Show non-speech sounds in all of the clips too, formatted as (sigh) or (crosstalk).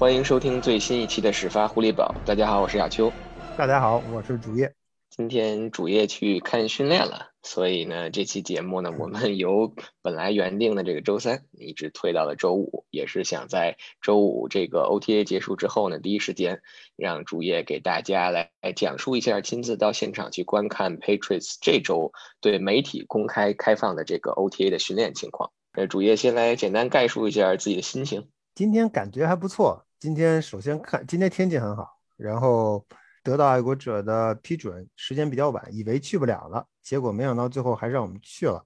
欢迎收听最新一期的始发狐狸堡。大家好，我是亚秋。大家好，我是主页。今天主页去看训练了，所以呢，这期节目呢，我们由本来原定的这个周三一直推到了周五，也是想在周五这个 OTA 结束之后呢，第一时间让主页给大家来来讲述一下亲自到现场去观看 Patriots 这周对媒体公开开放的这个 OTA 的训练情况。呃，主页先来简单概述一下自己的心情。今天感觉还不错。今天首先看，今天天气很好，然后。得到爱国者的批准，时间比较晚，以为去不了了，结果没想到最后还是让我们去了，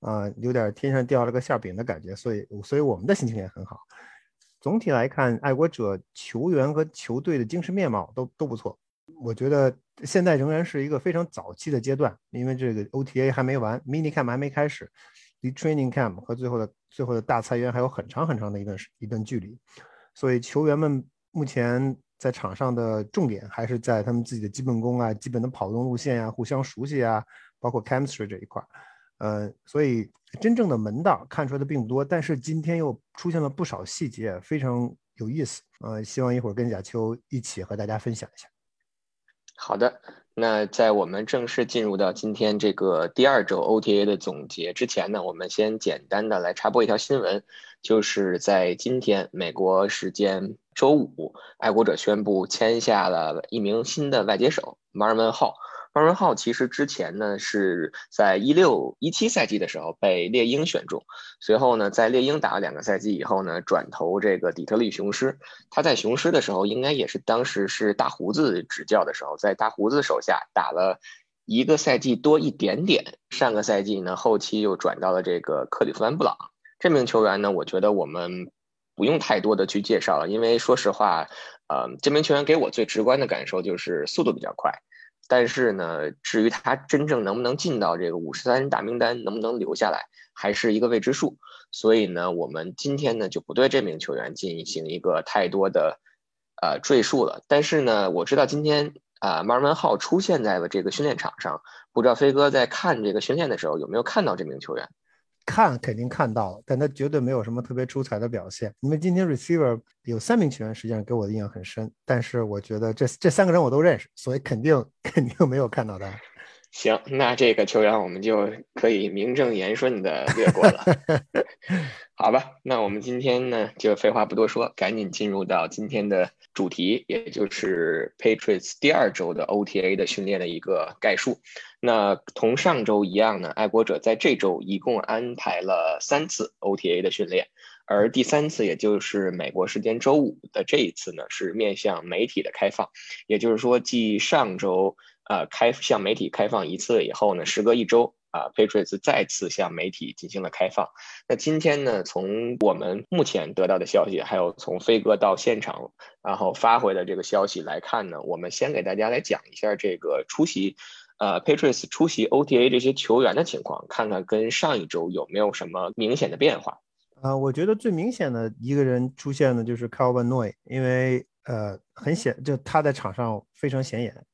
啊，有点天上掉了个馅饼的感觉，所以，所以我们的心情也很好。总体来看，爱国者球员和球队的精神面貌都都不错。我觉得现在仍然是一个非常早期的阶段，因为这个 OTA 还没完，Mini Camp 还没开始，离 Training Camp 和最后的最后的大裁员还有很长很长的一段一段距离，所以球员们目前。在场上的重点还是在他们自己的基本功啊、基本的跑动路线呀、互相熟悉啊，包括 chemistry 这一块儿，呃，所以真正的门道看出来的并不多。但是今天又出现了不少细节，非常有意思。呃，希望一会儿跟贾秋一起和大家分享一下。好的，那在我们正式进入到今天这个第二周 OTA 的总结之前呢，我们先简单的来插播一条新闻，就是在今天美国时间。周五，爱国者宣布签下了一名新的外接手 Marvin Hall。Marvin Hall 其实之前呢是在一六一七赛季的时候被猎鹰选中，随后呢在猎鹰打了两个赛季以后呢转投这个底特律雄狮。他在雄狮的时候应该也是当时是大胡子执教的时候，在大胡子手下打了一个赛季多一点点。上个赛季呢后期又转到了这个克利夫兰布朗。这名球员呢，我觉得我们。不用太多的去介绍了，因为说实话，呃，这名球员给我最直观的感受就是速度比较快，但是呢，至于他真正能不能进到这个五十三人大名单，能不能留下来，还是一个未知数。所以呢，我们今天呢就不对这名球员进行一个太多的呃赘述了。但是呢，我知道今天啊，马尔文号出现在了这个训练场上，不知道飞哥在看这个训练的时候有没有看到这名球员。看肯定看到了，但他绝对没有什么特别出彩的表现。因为今天 receiver 有三名球员，实际上给我的印象很深，但是我觉得这这三个人我都认识，所以肯定 (laughs) 肯定没有看到他。行，那这个球员我们就可以名正言顺的略过了。(laughs) 好吧，那我们今天呢就废话不多说，赶紧进入到今天的主题，也就是 Patriots 第二周的 OTA 的训练的一个概述。那同上周一样呢，爱国者在这周一共安排了三次 OTA 的训练，而第三次，也就是美国时间周五的这一次呢，是面向媒体的开放。也就是说，继上周呃开向媒体开放一次以后呢，时隔一周啊，Patriots 再次向媒体进行了开放。那今天呢，从我们目前得到的消息，还有从飞哥到现场然后发回的这个消息来看呢，我们先给大家来讲一下这个出席。呃，Patriots 出席 OTA 这些球员的情况，看看跟上一周有没有什么明显的变化。啊，我觉得最明显的一个人出现的就是 Calvin Noy，因为呃很显，就他在场上非常显眼。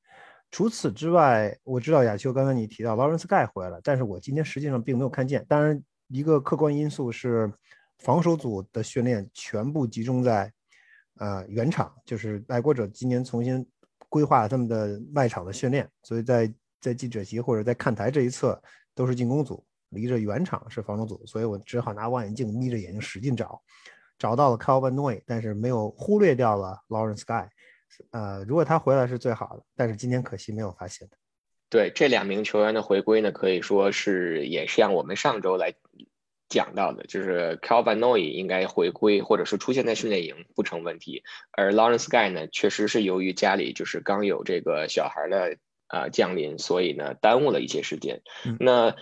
除此之外，我知道亚秋刚才你提到 Lawrence Guy 回来了，但是我今天实际上并没有看见。当然，一个客观因素是防守组的训练全部集中在呃原场，就是爱国者今年重新规划他们的外场的训练，所以在在记者席或者在看台这一侧都是进攻组，离着原场是防守组，所以我只好拿望远镜眯着眼睛使劲找，找到了 Calvin Noy，但是没有忽略掉了 Lawrence Guy。呃，如果他回来是最好的，但是今天可惜没有发现他。对这两名球员的回归呢，可以说是也像我们上周来讲到的，就是 Calvin Noy 应该回归或者是出现在训练营不成问题，而 Lawrence Guy 呢，确实是由于家里就是刚有这个小孩的。啊，降临，所以呢，耽误了一些时间。那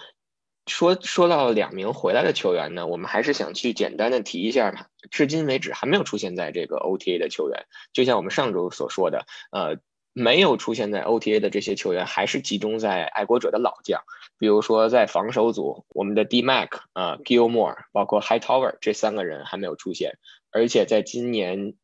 说说到两名回来的球员呢，我们还是想去简单的提一下嘛。至今为止还没有出现在这个 OTA 的球员，就像我们上周所说的，呃，没有出现在 OTA 的这些球员，还是集中在爱国者的老将，比如说在防守组，我们的 D Mac 啊，Gilmore，包括 Hightower 这三个人还没有出现，而且在今年。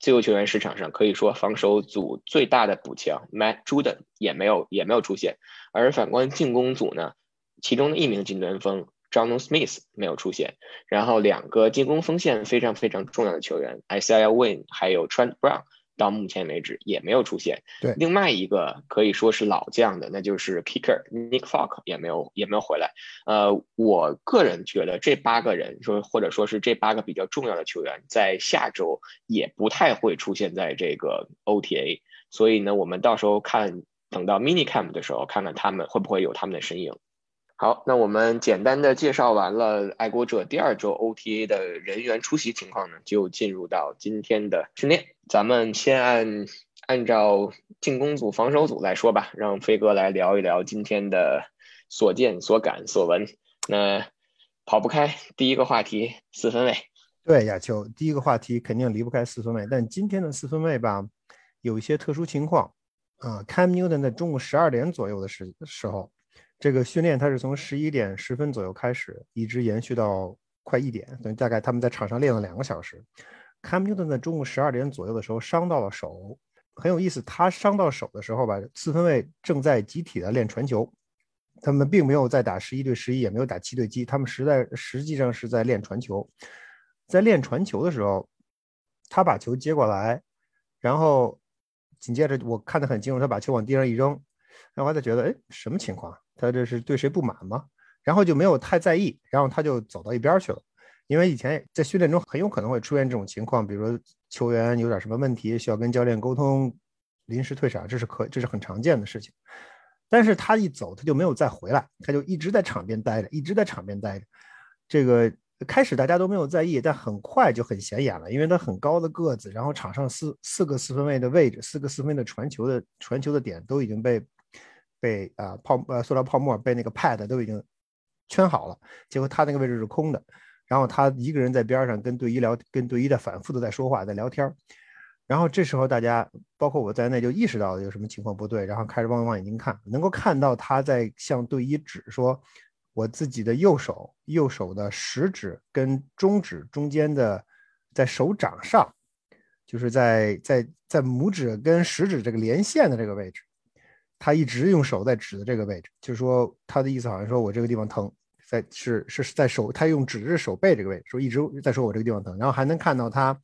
自由球员市场上可以说防守组最大的补强 Matt Juden 也没有也没有出现，而反观进攻组呢，其中的一名进端锋 John Smith 没有出现，然后两个进攻锋线非常非常重要的球员 Isaiah Win 还有 Trent Brown 到目前为止也没有出现。对，另外一个可以说是老将的，那就是 Kicker Nick Folk 也没有也没有回来。呃，我个人觉得这八个人说或者说是这八个比较重要的球员在下周也不太会出现在这个 OTA，所以呢，我们到时候看等到 Mini Camp 的时候，看看他们会不会有他们的身影。好，那我们简单的介绍完了爱国者第二周 OTA 的人员出席情况呢，就进入到今天的训练。咱们先按按照进攻组、防守组来说吧，让飞哥来聊一聊今天的所见所感所闻。那跑不开第一个话题，四分卫。对，亚秋，第一个话题肯定离不开四分卫，但今天的四分卫吧，有一些特殊情况。啊，Cam Newton 在中午十二点左右的时时候。这个训练它是从十一点十分左右开始，一直延续到快一点，等于大概他们在场上练了两个小时。Cam Newton 在中午十二点左右的时候伤到了手，很有意思。他伤到手的时候吧，四分卫正在集体的练传球，他们并没有在打十一对十一，也没有打七对七，他们实在实际上是在练传球。在练传球的时候，他把球接过来，然后紧接着我看得很清楚，他把球往地上一扔，然后我还在觉得，哎，什么情况？他这是对谁不满吗？然后就没有太在意，然后他就走到一边去了。因为以前在训练中很有可能会出现这种情况，比如说球员有点什么问题需要跟教练沟通，临时退场，这是可这是很常见的事情。但是他一走，他就没有再回来，他就一直在场边待着，一直在场边待着。这个开始大家都没有在意，但很快就很显眼了，因为他很高的个子，然后场上四四个四分位的位置，四个四分的传球的传球的点都已经被。被啊泡呃塑料泡沫被那个 pad 都已经圈好了，结果他那个位置是空的，然后他一个人在边上跟队医聊，跟队医的反复的在说话，在聊天然后这时候大家包括我在内就意识到有什么情况不对，然后开始望望眼睛看，能够看到他在向队医指说，我自己的右手右手的食指跟中指中间的在手掌上，就是在在在拇指跟食指这个连线的这个位置。他一直用手在指的这个位置，就是说他的意思好像说我这个地方疼，在是是在手，他用指着手背这个位置，说一直在说我这个地方疼，然后还能看到他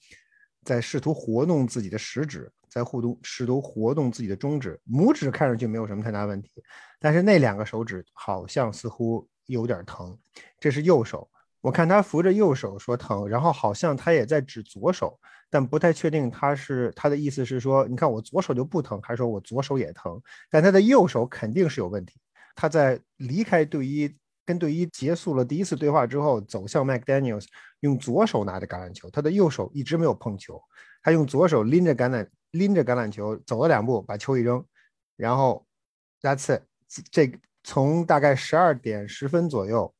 在试图活动自己的食指，在互动试图活动自己的中指，拇指看上去没有什么太大问题，但是那两个手指好像似乎有点疼，这是右手。我看他扶着右手说疼，然后好像他也在指左手，但不太确定他是他的意思是说，你看我左手就不疼，还是说我左手也疼？但他的右手肯定是有问题。他在离开队医，跟队医结束了第一次对话之后，走向 McDaniel's，用左手拿着橄榄球，他的右手一直没有碰球。他用左手拎着橄榄拎着橄榄球走了两步，把球一扔，然后 That's it。这从大概十二点十分左右。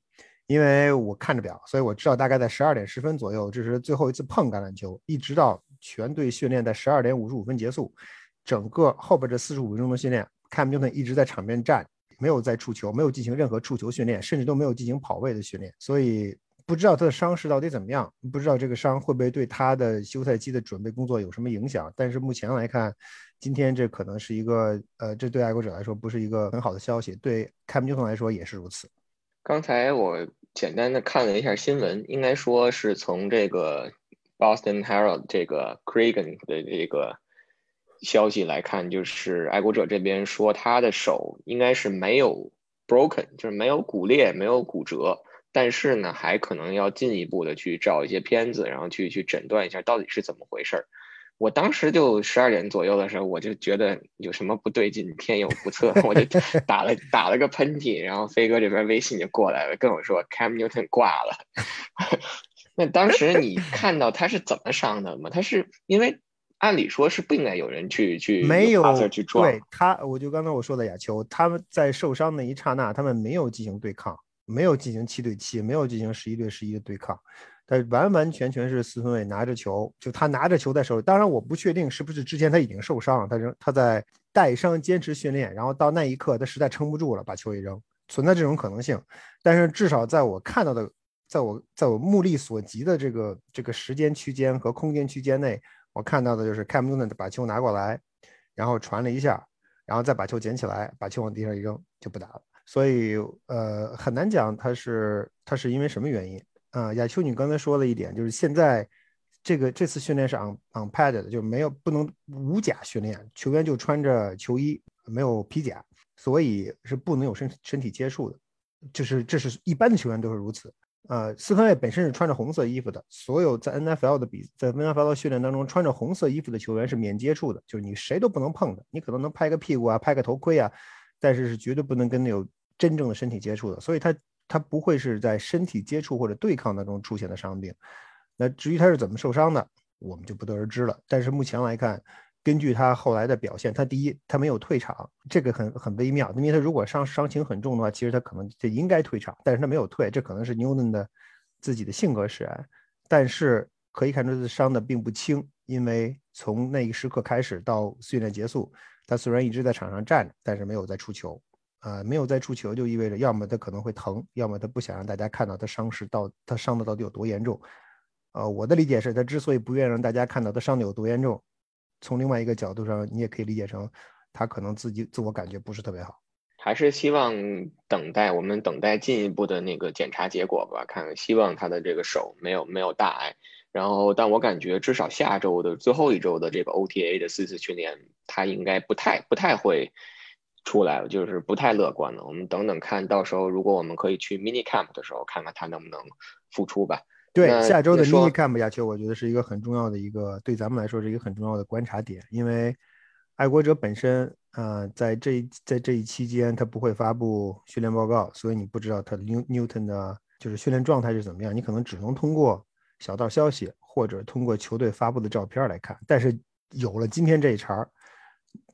因为我看着表，所以我知道大概在十二点十分左右，这是最后一次碰橄榄球，一直到全队训练在十二点五十五分结束，整个后边这四十五分钟的训练，Cam Newton 一直在场边站，没有在触球，没有进行任何触球训练，甚至都没有进行跑位的训练，所以不知道他的伤势到底怎么样，不知道这个伤会不会对他的休赛期的准备工作有什么影响。但是目前来看，今天这可能是一个，呃，这对爱国者来说不是一个很好的消息，对 Cam Newton 来说也是如此。刚才我简单的看了一下新闻，应该说是从这个 Boston Herald 这个 Cragen 的这个消息来看，就是爱国者这边说他的手应该是没有 broken，就是没有骨裂、没有骨折，但是呢，还可能要进一步的去找一些片子，然后去去诊断一下到底是怎么回事儿。我当时就十二点左右的时候，我就觉得有什么不对劲，天有不测，(laughs) 我就打了打了个喷嚏，然后飞哥这边微信就过来了，跟我说 Cam Newton 挂了。(laughs) 那当时你看到他是怎么伤的吗？他是因为按理说是不应该有人去去没有去撞对他，我就刚才我说的亚秋，他们在受伤那一刹那，他们没有进行对抗，没有进行七对七，没有进行十一对十一的对抗。他完完全全是四分卫拿着球，就他拿着球在手里。当然，我不确定是不是之前他已经受伤了，他扔他在带伤坚持训练，然后到那一刻他实在撑不住了，把球一扔，存在这种可能性。但是至少在我看到的，在我在我目力所及的这个这个时间区间和空间区间内，我看到的就是 Cam Newton 把球拿过来，然后传了一下，然后再把球捡起来，把球往地上一扔就不打了。所以呃很难讲他是他是因为什么原因啊？亚秋，你刚才说了一点，就是现在这个这次训练是 on on pad 的，就没有不能无甲训练，球员就穿着球衣，没有皮甲，所以是不能有身身体接触的，就是这是一般的球员都是如此。呃，四分卫本身是穿着红色衣服的，所有在 NFL 的比在 NFL 训练当中穿着红色衣服的球员是免接触的，就是你谁都不能碰的，你可能能拍个屁股啊，拍个头盔啊，但是是绝对不能跟那有真正的身体接触的，所以他他不会是在身体接触或者对抗当中出现的伤病。那至于他是怎么受伤的，我们就不得而知了。但是目前来看。根据他后来的表现，他第一，他没有退场，这个很很微妙。因为他如果伤伤情很重的话，其实他可能就应该退场，但是他没有退，这可能是 Newton 的自己的性格使然。但是可以看出他伤的并不轻，因为从那一时刻开始到训练结束，他虽然一直在场上站着，但是没有再出球。啊，没有再出球就意味着要么他可能会疼，要么他不想让大家看到他伤势到他伤的到底有多严重。呃，我的理解是他之所以不愿意让大家看到他伤的有多严重。从另外一个角度上，你也可以理解成，他可能自己自我感觉不是特别好，还是希望等待我们等待进一步的那个检查结果吧。看，希望他的这个手没有没有大碍。然后，但我感觉至少下周的最后一周的这个 OTA 的四次训练，他应该不太不太会出来了，就是不太乐观了。我们等等看到时候，如果我们可以去 Mini Camp 的时候，看看他能不能复出吧。对下周的 mini camp 亚秋，我觉得是一个很重要的一个，对咱们来说是一个很重要的观察点。因为爱国者本身，呃，在这在这一期间，他不会发布训练报告，所以你不知道他 New Newton 的就是训练状态是怎么样。你可能只能通过小道消息或者通过球队发布的照片来看。但是有了今天这一茬，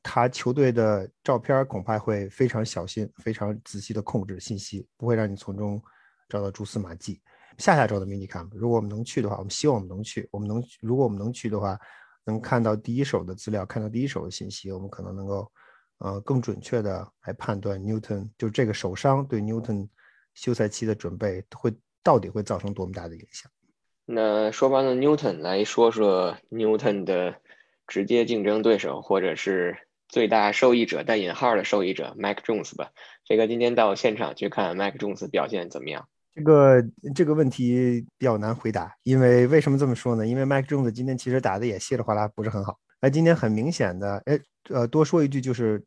他球队的照片恐怕会非常小心、非常仔细的控制信息，不会让你从中找到蛛丝马迹。下下周的 mini camp，如果我们能去的话，我们希望我们能去。我们能，如果我们能去的话，能看到第一手的资料，看到第一手的信息，我们可能能够，呃，更准确的来判断 Newton 就这个手伤对 Newton 休赛期的准备会到底会造成多么大的影响。那说完了 Newton，来说说 Newton 的直接竞争对手，或者是最大受益者（带引号的受益者 ）Mike Jones 吧。这个今天到现场去看 Mike Jones 表现怎么样？这个这个问题比较难回答，因为为什么这么说呢？因为 Mike Jones 今天其实打的也稀里哗啦，不是很好。那今天很明显的，哎，呃，多说一句，就是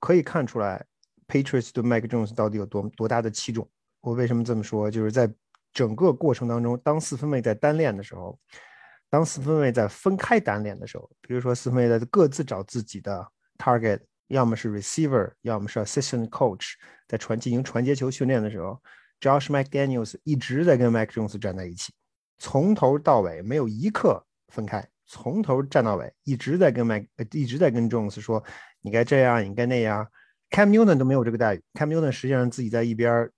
可以看出来，Patriots 对 Mike Jones 到底有多多大的器重。我为什么这么说？就是在整个过程当中，当四分卫在单练的时候，当四分卫在分开单练的时候，比如说四分卫在各自找自己的 target，要么是 receiver，要么是 assistant coach，在传进行传接球训练的时候。Josh McDaniels 一直在跟 Mac Jones 站在一起，从头到尾没有一刻分开，从头站到尾，一直在跟 Mac，一直在跟 Jones 说，你该这样，你该那样。Cam Newton 都没有这个待遇，Cam Newton 实际上自己在一边，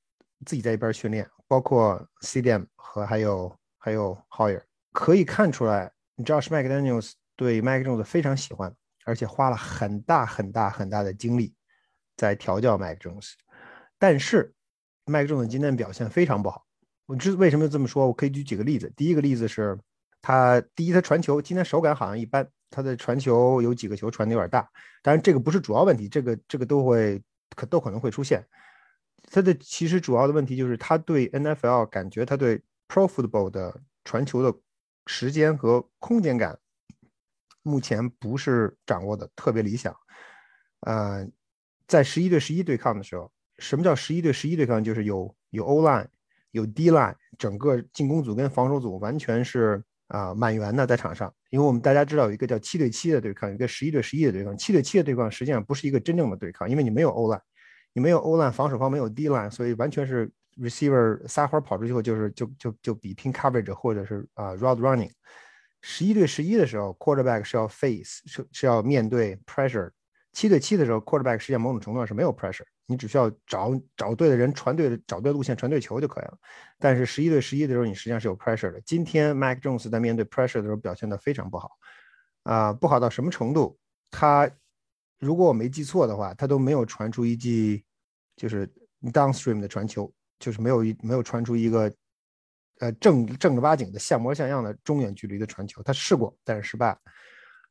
自己在一边训练，包括 CDM 和还有还有 Hoyer，可以看出来，Josh McDaniels 对 Mac Jones 非常喜欢，而且花了很大很大很大的精力在调教 Mac Jones，但是。麦克中今天表现非常不好，我知为什么这么说？我可以举几个例子。第一个例子是，他第一他传球今天手感好像一般，他的传球有几个球传的有点大，当然这个不是主要问题，这个这个都会可都可能会出现。他的其实主要的问题就是他对 NFL 感觉他对 Pro Football 的传球的时间和空间感，目前不是掌握的特别理想。呃，在十一对十一对抗的时候。什么叫十一对十一对抗？就是有有 O line，有 D line，整个进攻组跟防守组完全是啊满员的在场上。因为我们大家知道有一个叫七对七的对抗，一个十一对十一的对抗。七对七的对抗实际上不是一个真正的对抗，因为你没有 O line，你没有 O line，防守方没有 D line，所以完全是 receiver 撒欢跑出去后就是就就就比拼 coverage 或者是啊 route running。十一对十一的时候，quarterback 是要 face 是是要面对 pressure。七对七的时候，quarterback 实际上某种程度上是没有 pressure。你只需要找找对的人传对的找对路线传对球就可以了。但是十一对十一的时候，你实际上是有 pressure 的。今天 Mac Jones 在面对 pressure 的时候表现的非常不好，啊，不好到什么程度？他如果我没记错的话，他都没有传出一记就是 downstream 的传球，就是没有一没有传出一个呃正正儿八经的像模像样的中远距离的传球。他试过，但是失败。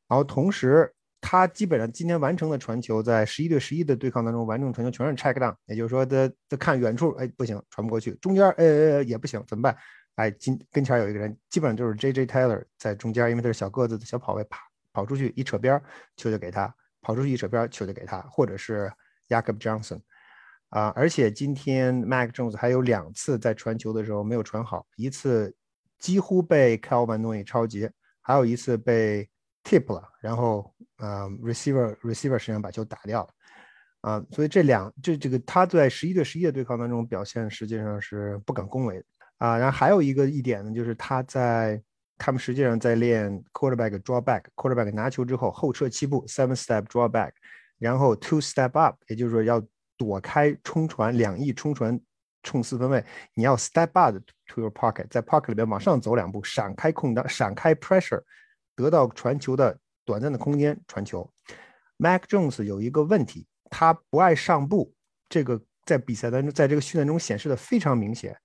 然后同时。他基本上今天完成的传球，在十一对十一的对抗当中完成传球全是 check down，也就是说他他看远处，哎不行传不过去，中间呃也不行怎么办？哎，今跟前有一个人，基本上就是 J J Taylor 在中间，因为他是小个子的小跑位，跑跑出去一扯边球就给他，跑出去一扯边球就给他，或者是 Jacob Johnson 啊，而且今天 Mac Jones 还有两次在传球的时候没有传好，一次几乎被 Calvin Noy 超截，还有一次被 tip 了，然后呃 receiver receiver 实际上把球打掉了啊，所以这两这这个他在十一对十一的对抗当中表现实际上是不敢恭维。啊，然后还有一个一点呢，就是他在他们实际上在练 quarterback draw back，quarterback 拿球之后后撤七步 seven step draw back，然后 two step up，也就是说要躲开冲传两翼冲传冲四分卫，你要 step up to your pocket，在 pocket 里边往上走两步，闪开空档，闪开 pressure，得到传球的短暂的空间传球。Mac Jones 有一个问题，他不爱上步，这个在比赛当中，在这个训练中显示的非常明显。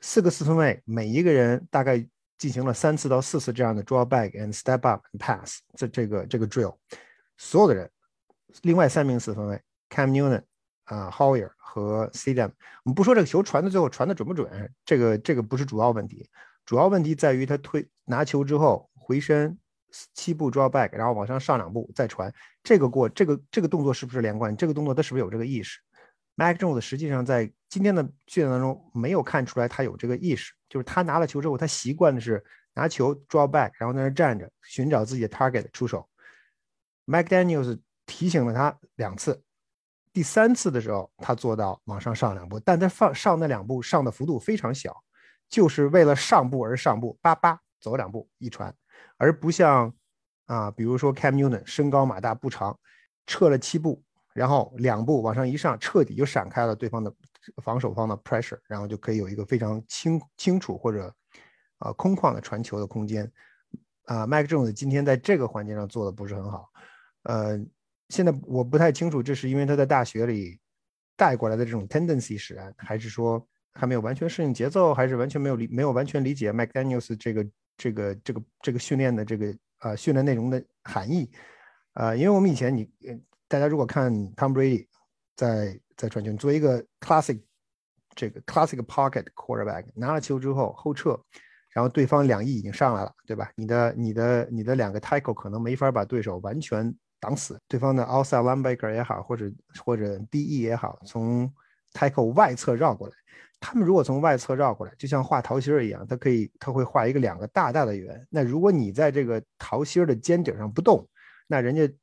四个四分卫，每一个人大概进行了三次到四次这样的 draw back and step up and pass 这这个这个 drill，所有的人，另外三名四分卫 Cam Newton 啊 Hoyer 和 C M，我们不说这个球传的最后传的准不准，这个这个不是主要问题，主要问题在于他推拿球之后回身七步 draw back，然后往上上两步再传，这个过这个这个动作是不是连贯？这个动作他是不是有这个意识？Mac Jones 实际上在今天的训练当中没有看出来他有这个意识，就是他拿了球之后，他习惯的是拿球 draw back，然后在那站着寻找自己的 target 出手。Mac Daniels 提醒了他两次，第三次的时候他做到往上上两步，但他放上那两步上的幅度非常小，就是为了上步而上步，叭叭走两步一传，而不像啊，比如说 Cam Newton 身高马大步长，撤了七步。然后两步往上一上，彻底就闪开了对方的防守方的 pressure，然后就可以有一个非常清清楚或者啊空旷的传球的空间。啊，Mike Jones 今天在这个环节上做的不是很好。呃，现在我不太清楚，这是因为他在大学里带过来的这种 tendency 使然，还是说还没有完全适应节奏，还是完全没有理没有完全理解 McDaniel's 这个这个这个这个训练的这个呃训练内容的含义。啊，因为我们以前你。大家如果看 Tom Brady 在在传球，作为一个 classic 这个 classic pocket quarterback，拿了球之后后撤，然后对方两翼已经上来了，对吧？你的你的你的两个 tackle 可能没法把对手完全挡死，对方的 outside linebacker 也好，或者或者 DE 也好，从 tackle 外侧绕过来，他们如果从外侧绕过来，就像画桃心儿一样，它可以它会画一个两个大大的圆。那如果你在这个桃心儿的尖顶上不动，那人家这。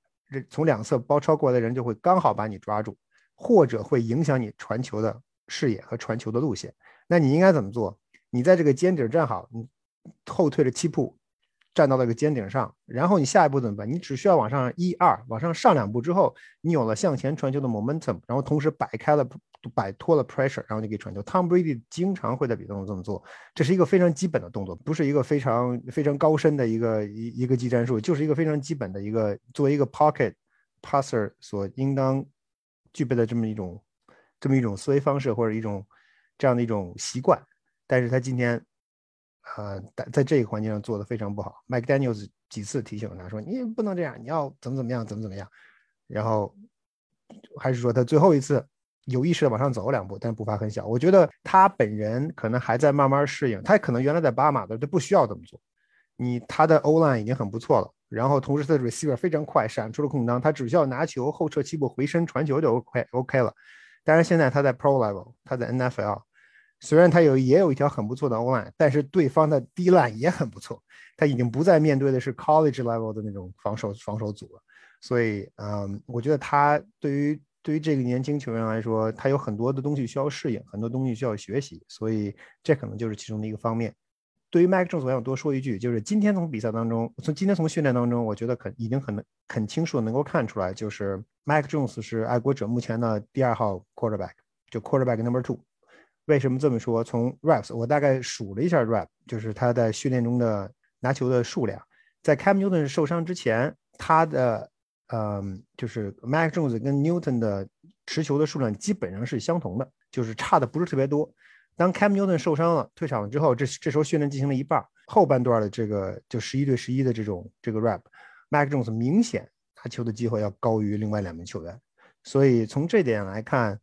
从两侧包抄过来的人就会刚好把你抓住，或者会影响你传球的视野和传球的路线。那你应该怎么做？你在这个尖顶站好，你后退了七步，站到那个尖顶上，然后你下一步怎么办？你只需要往上一二，往上上两步之后，你有了向前传球的 momentum，然后同时摆开了。摆脱了 pressure，然后就可以传球。Tom Brady 经常会在比赛中这么做，这是一个非常基本的动作，不是一个非常非常高深的一个一一个技战术，就是一个非常基本的一个作为一个 pocket passer 所应当具备的这么一种这么一种思维方式或者一种这样的一种习惯。但是他今天呃在在这个环节上做的非常不好。Mike Daniels 几次提醒他说：“你不能这样，你要怎么怎么样，怎么怎么样。”然后还是说他最后一次。有意识的往上走两步，但步伐很小。我觉得他本人可能还在慢慢适应。他可能原来在巴马的，他不需要这么做。你他的 O line 已经很不错了，然后同时他的 receiver 非常快，闪出了空当，他只需要拿球后撤七步回身传球就 OK OK 了。但是现在他在 Pro level，他在 NFL，虽然他有也有一条很不错的 O line，但是对方的 D line 也很不错。他已经不再面对的是 College level 的那种防守防守组了。所以，嗯，我觉得他对于。对于这个年轻球员来说，他有很多的东西需要适应，很多东西需要学习，所以这可能就是其中的一个方面。对于 Mac Jones，我想多说一句，就是今天从比赛当中，从今天从训练当中，我觉得可已经很很清楚能够看出来，就是 Mac Jones 是爱国者目前的第二号 quarterback，就 quarterback number two。为什么这么说？从 reps，我大概数了一下 rep，就是他在训练中的拿球的数量，在 Cam Newton 受伤之前，他的嗯，就是 Mac Jones 跟 Newton 的持球的数量基本上是相同的，就是差的不是特别多。当 Cam Newton 受伤了，退场了之后，这这时候训练进行了一半，后半段的这个就十一对十一的这种这个 rap，Mac Jones 明显拿球的机会要高于另外两名球员。所以从这点来看，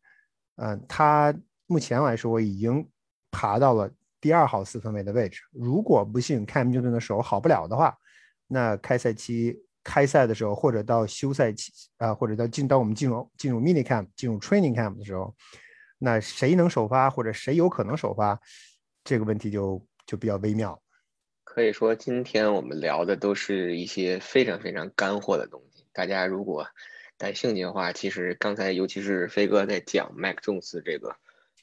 嗯，他目前来说已经爬到了第二号四分卫的位置。如果不幸 Cam Newton 的手好不了的话，那开赛期开赛的时候，或者到休赛期啊，或者到进到我们进入进入 mini camp 进入 training camp 的时候，那谁能首发或者谁有可能首发，这个问题就就比较微妙。可以说，今天我们聊的都是一些非常非常干货的东西。大家如果感兴趣的话，其实刚才尤其是飞哥在讲 Mac Jones 这个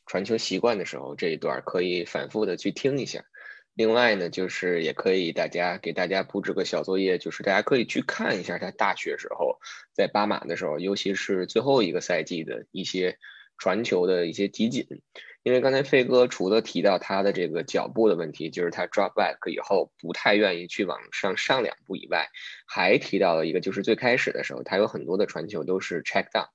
传球习惯的时候，这一段可以反复的去听一下。另外呢，就是也可以大家给大家布置个小作业，就是大家可以去看一下他大学时候在巴马的时候，尤其是最后一个赛季的一些传球的一些集锦。因为刚才飞哥除了提到他的这个脚步的问题，就是他 drop back 以后不太愿意去往上上两步以外，还提到了一个，就是最开始的时候，他有很多的传球都是 check down。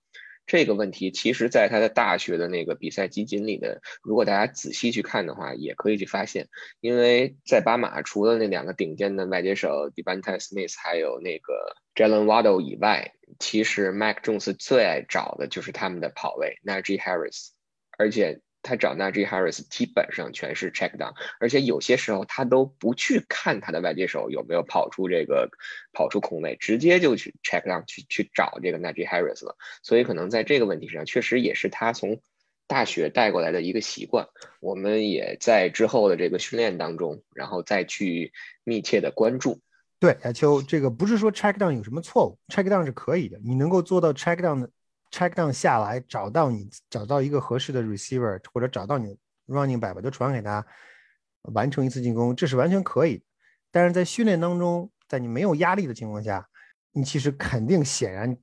这个问题其实，在他的大学的那个比赛集锦里的，如果大家仔细去看的话，也可以去发现，因为在巴马除了那两个顶尖的外接手 Devante Smith 还有那个 Jalen Waddle 以外，其实 Mac Jones 最爱找的就是他们的跑位 Najee Harris，而且。他找 Najee Harris 基本上全是 check down，而且有些时候他都不去看他的外接手有没有跑出这个跑出空位，直接就去 check down 去去找这个 Najee Harris 了。所以可能在这个问题上，确实也是他从大学带过来的一个习惯。我们也在之后的这个训练当中，然后再去密切的关注。对，亚秋，这个不是说 check down 有什么错误，check down 是可以的，你能够做到 check down 的。Check down 下来，找到你，找到一个合适的 receiver，或者找到你 running back，就传给他，完成一次进攻，这是完全可以。但是在训练当中，在你没有压力的情况下，你其实肯定显然，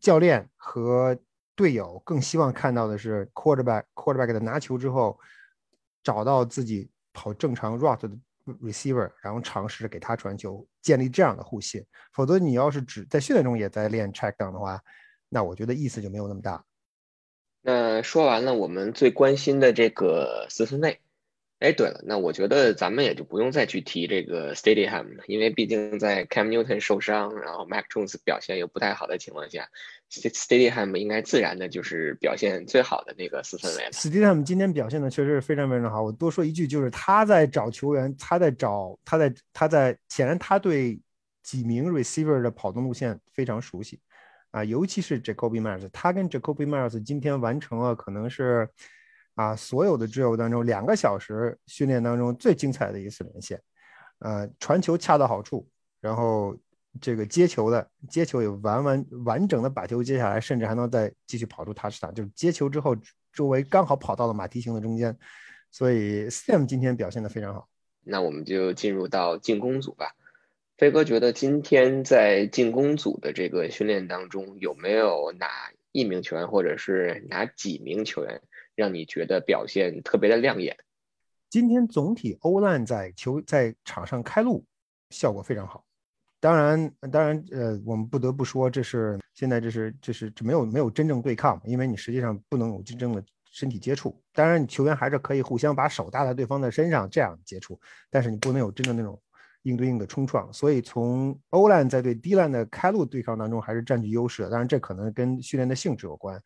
教练和队友更希望看到的是 quarterback quarterback 的拿球之后，找到自己跑正常 route 的 receiver，然后尝试给他传球，建立这样的互信。否则，你要是只在训练中也在练 check down 的话，那我觉得意思就没有那么大。那说完了我们最关心的这个四分卫，哎，对了，那我觉得咱们也就不用再去提这个 Stadium 了，因为毕竟在 Cam Newton 受伤，然后 Mac Jones 表现又不太好的情况下，Stadium 应该自然的就是表现最好的那个四分卫了。Stadium 今天表现的确实是非常非常好。我多说一句，就是他在找球员，他在找，他在他在，显然他对几名 receiver 的跑动路线非常熟悉。啊，尤其是 Jacoby Myers，他跟 Jacoby Myers 今天完成了可能是啊所有的队友当中两个小时训练当中最精彩的一次连线。呃，传球恰到好处，然后这个接球的接球也完完完整的把球接下来，甚至还能再继续跑出 touchdown，就是接球之后周围刚好跑到了马蹄形的中间。所以 Sam 今天表现的非常好。那我们就进入到进攻组吧。飞哥觉得今天在进攻组的这个训练当中，有没有哪一名球员或者是哪几名球员让你觉得表现特别的亮眼？今天总体欧烂在球在场上开路效果非常好。当然，当然，呃，我们不得不说，这是现在这是这是这没有没有真正对抗，因为你实际上不能有真正的身体接触。当然，球员还是可以互相把手搭在对方的身上这样接触，但是你不能有真正那种。应对应的冲撞，所以从欧兰在对低兰的开路对抗当中还是占据优势的。当然，这可能跟训练的性质有关。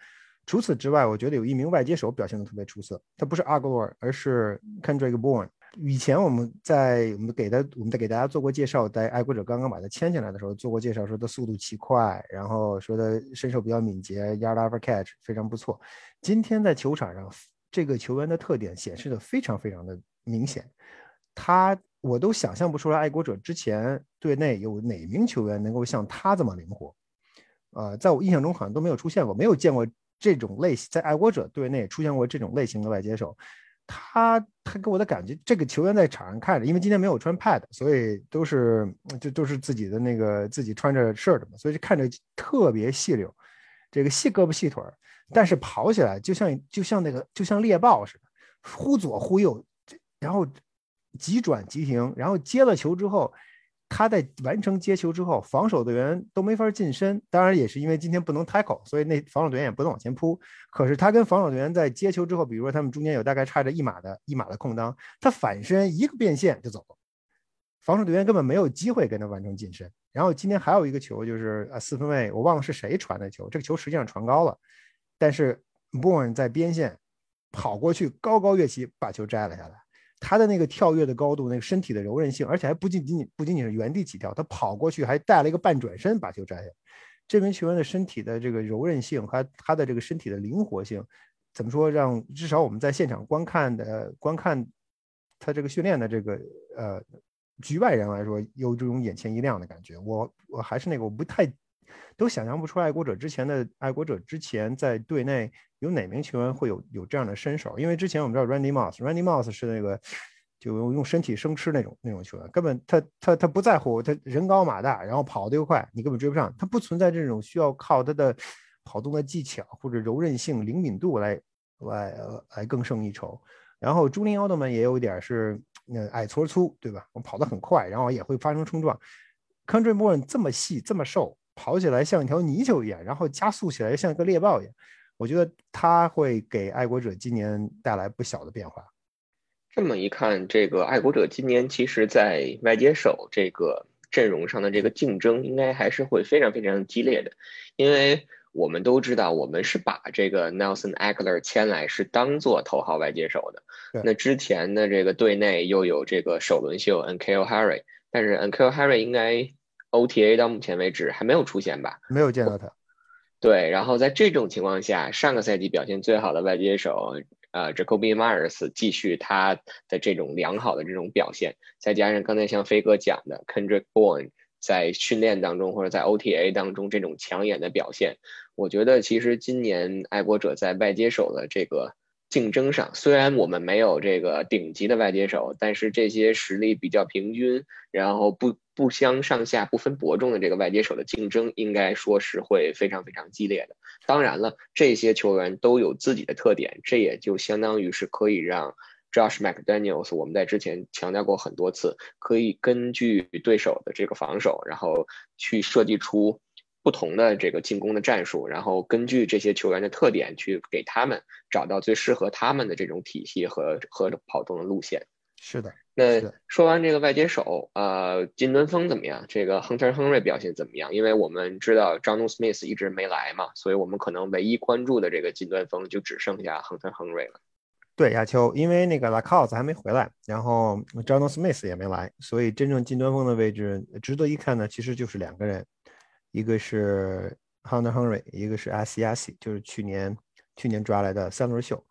除此之外，我觉得有一名外接手表现的特别出色，他不是阿格罗尔，而是 Kendrick Bourne。以前我们在我们给他我们在给大家做过介绍，在爱国者刚刚把他签进来的时候做过介绍，说他速度奇快，然后说他身手比较敏捷，yard after catch 非常不错。今天在球场上，这个球员的特点显示的非常非常的明显，他。我都想象不出来，爱国者之前队内有哪名球员能够像他这么灵活，呃，在我印象中好像都没有出现过，没有见过这种类型在爱国者队内出现过这种类型的外接手。他他给我的感觉，这个球员在场上看着，因为今天没有穿 pad，所以都是就都是自己的那个自己穿着 shirt 嘛，所以就看着特别细溜，这个细胳膊细腿儿，但是跑起来就像就像那个就像猎豹似的，忽左忽右，然后。急转急停，然后接了球之后，他在完成接球之后，防守队员都没法近身。当然也是因为今天不能 tackle，所以那防守队员也不能往前扑。可是他跟防守队员在接球之后，比如说他们中间有大概差着一码的一码的空当，他反身一个变线就走了，防守队员根本没有机会跟他完成近身。然后今天还有一个球，就是呃四分卫，我忘了是谁传的球，这个球实际上传高了，但是 Born 在边线跑过去，高高跃起把球摘了下来。他的那个跳跃的高度，那个身体的柔韧性，而且还不仅仅不仅仅是原地起跳，他跑过去还带了一个半转身把球摘下。这名球员的身体的这个柔韧性和他的这个身体的灵活性，怎么说让至少我们在现场观看的观看他这个训练的这个呃。局外人来说，有这种眼前一亮的感觉。我我还是那个，我不太都想象不出爱国者之前的爱国者之前在队内有哪名球员会有有这样的身手。因为之前我们知道 Randy Moss，Randy Moss 是那个就用用身体生吃那种那种球员，根本他他他不在乎，他人高马大，然后跑得又快，你根本追不上。他不存在这种需要靠他的跑动的技巧或者柔韧性、灵敏度来来来更胜一筹。然后朱林奥特曼也有一点是。那矮矬粗，对吧？我跑得很快，然后也会发生冲撞。Country b o r n 这么细这么瘦，跑起来像一条泥鳅一样，然后加速起来像一个猎豹一样。我觉得他会给爱国者今年带来不小的变化。这么一看，这个爱国者今年其实在外接手这个阵容上的这个竞争，应该还是会非常非常激烈的，因为。我们都知道，我们是把这个 Nelson Aguilar 签来是当做头号外接手的。那之前的这个队内又有这个首轮秀 Nkeo Harry，但是 Nkeo Harry 应该 OTA 到目前为止还没有出现吧？没有见到他。对，然后在这种情况下，上个赛季表现最好的外接手呃 Jacoby Myers 继续他的这种良好的这种表现，再加上刚才像飞哥讲的 Kendrick Bourne 在训练当中或者在 OTA 当中这种抢眼的表现。我觉得其实今年爱国者在外接手的这个竞争上，虽然我们没有这个顶级的外接手，但是这些实力比较平均，然后不不相上下、不分伯仲的这个外接手的竞争，应该说是会非常非常激烈的。当然了，这些球员都有自己的特点，这也就相当于是可以让 Josh McDaniels，我们在之前强调过很多次，可以根据对手的这个防守，然后去设计出。不同的这个进攻的战术，然后根据这些球员的特点去给他们找到最适合他们的这种体系和和跑动的路线。是的，那说完这个外接手，呃，金端峰怎么样？这个亨特·亨瑞表现怎么样？因为我们知道 John Smith 一直没来嘛，所以我们可能唯一关注的这个金端峰就只剩下亨特·亨瑞了。对，亚秋，因为那个拉卡奥斯还没回来，然后 John Smith 也没来，所以真正金端锋的位置值得一看呢，其实就是两个人。一个是 Hunter Henry，一个是 Asiasi，就是去年去年抓来的三轮秀。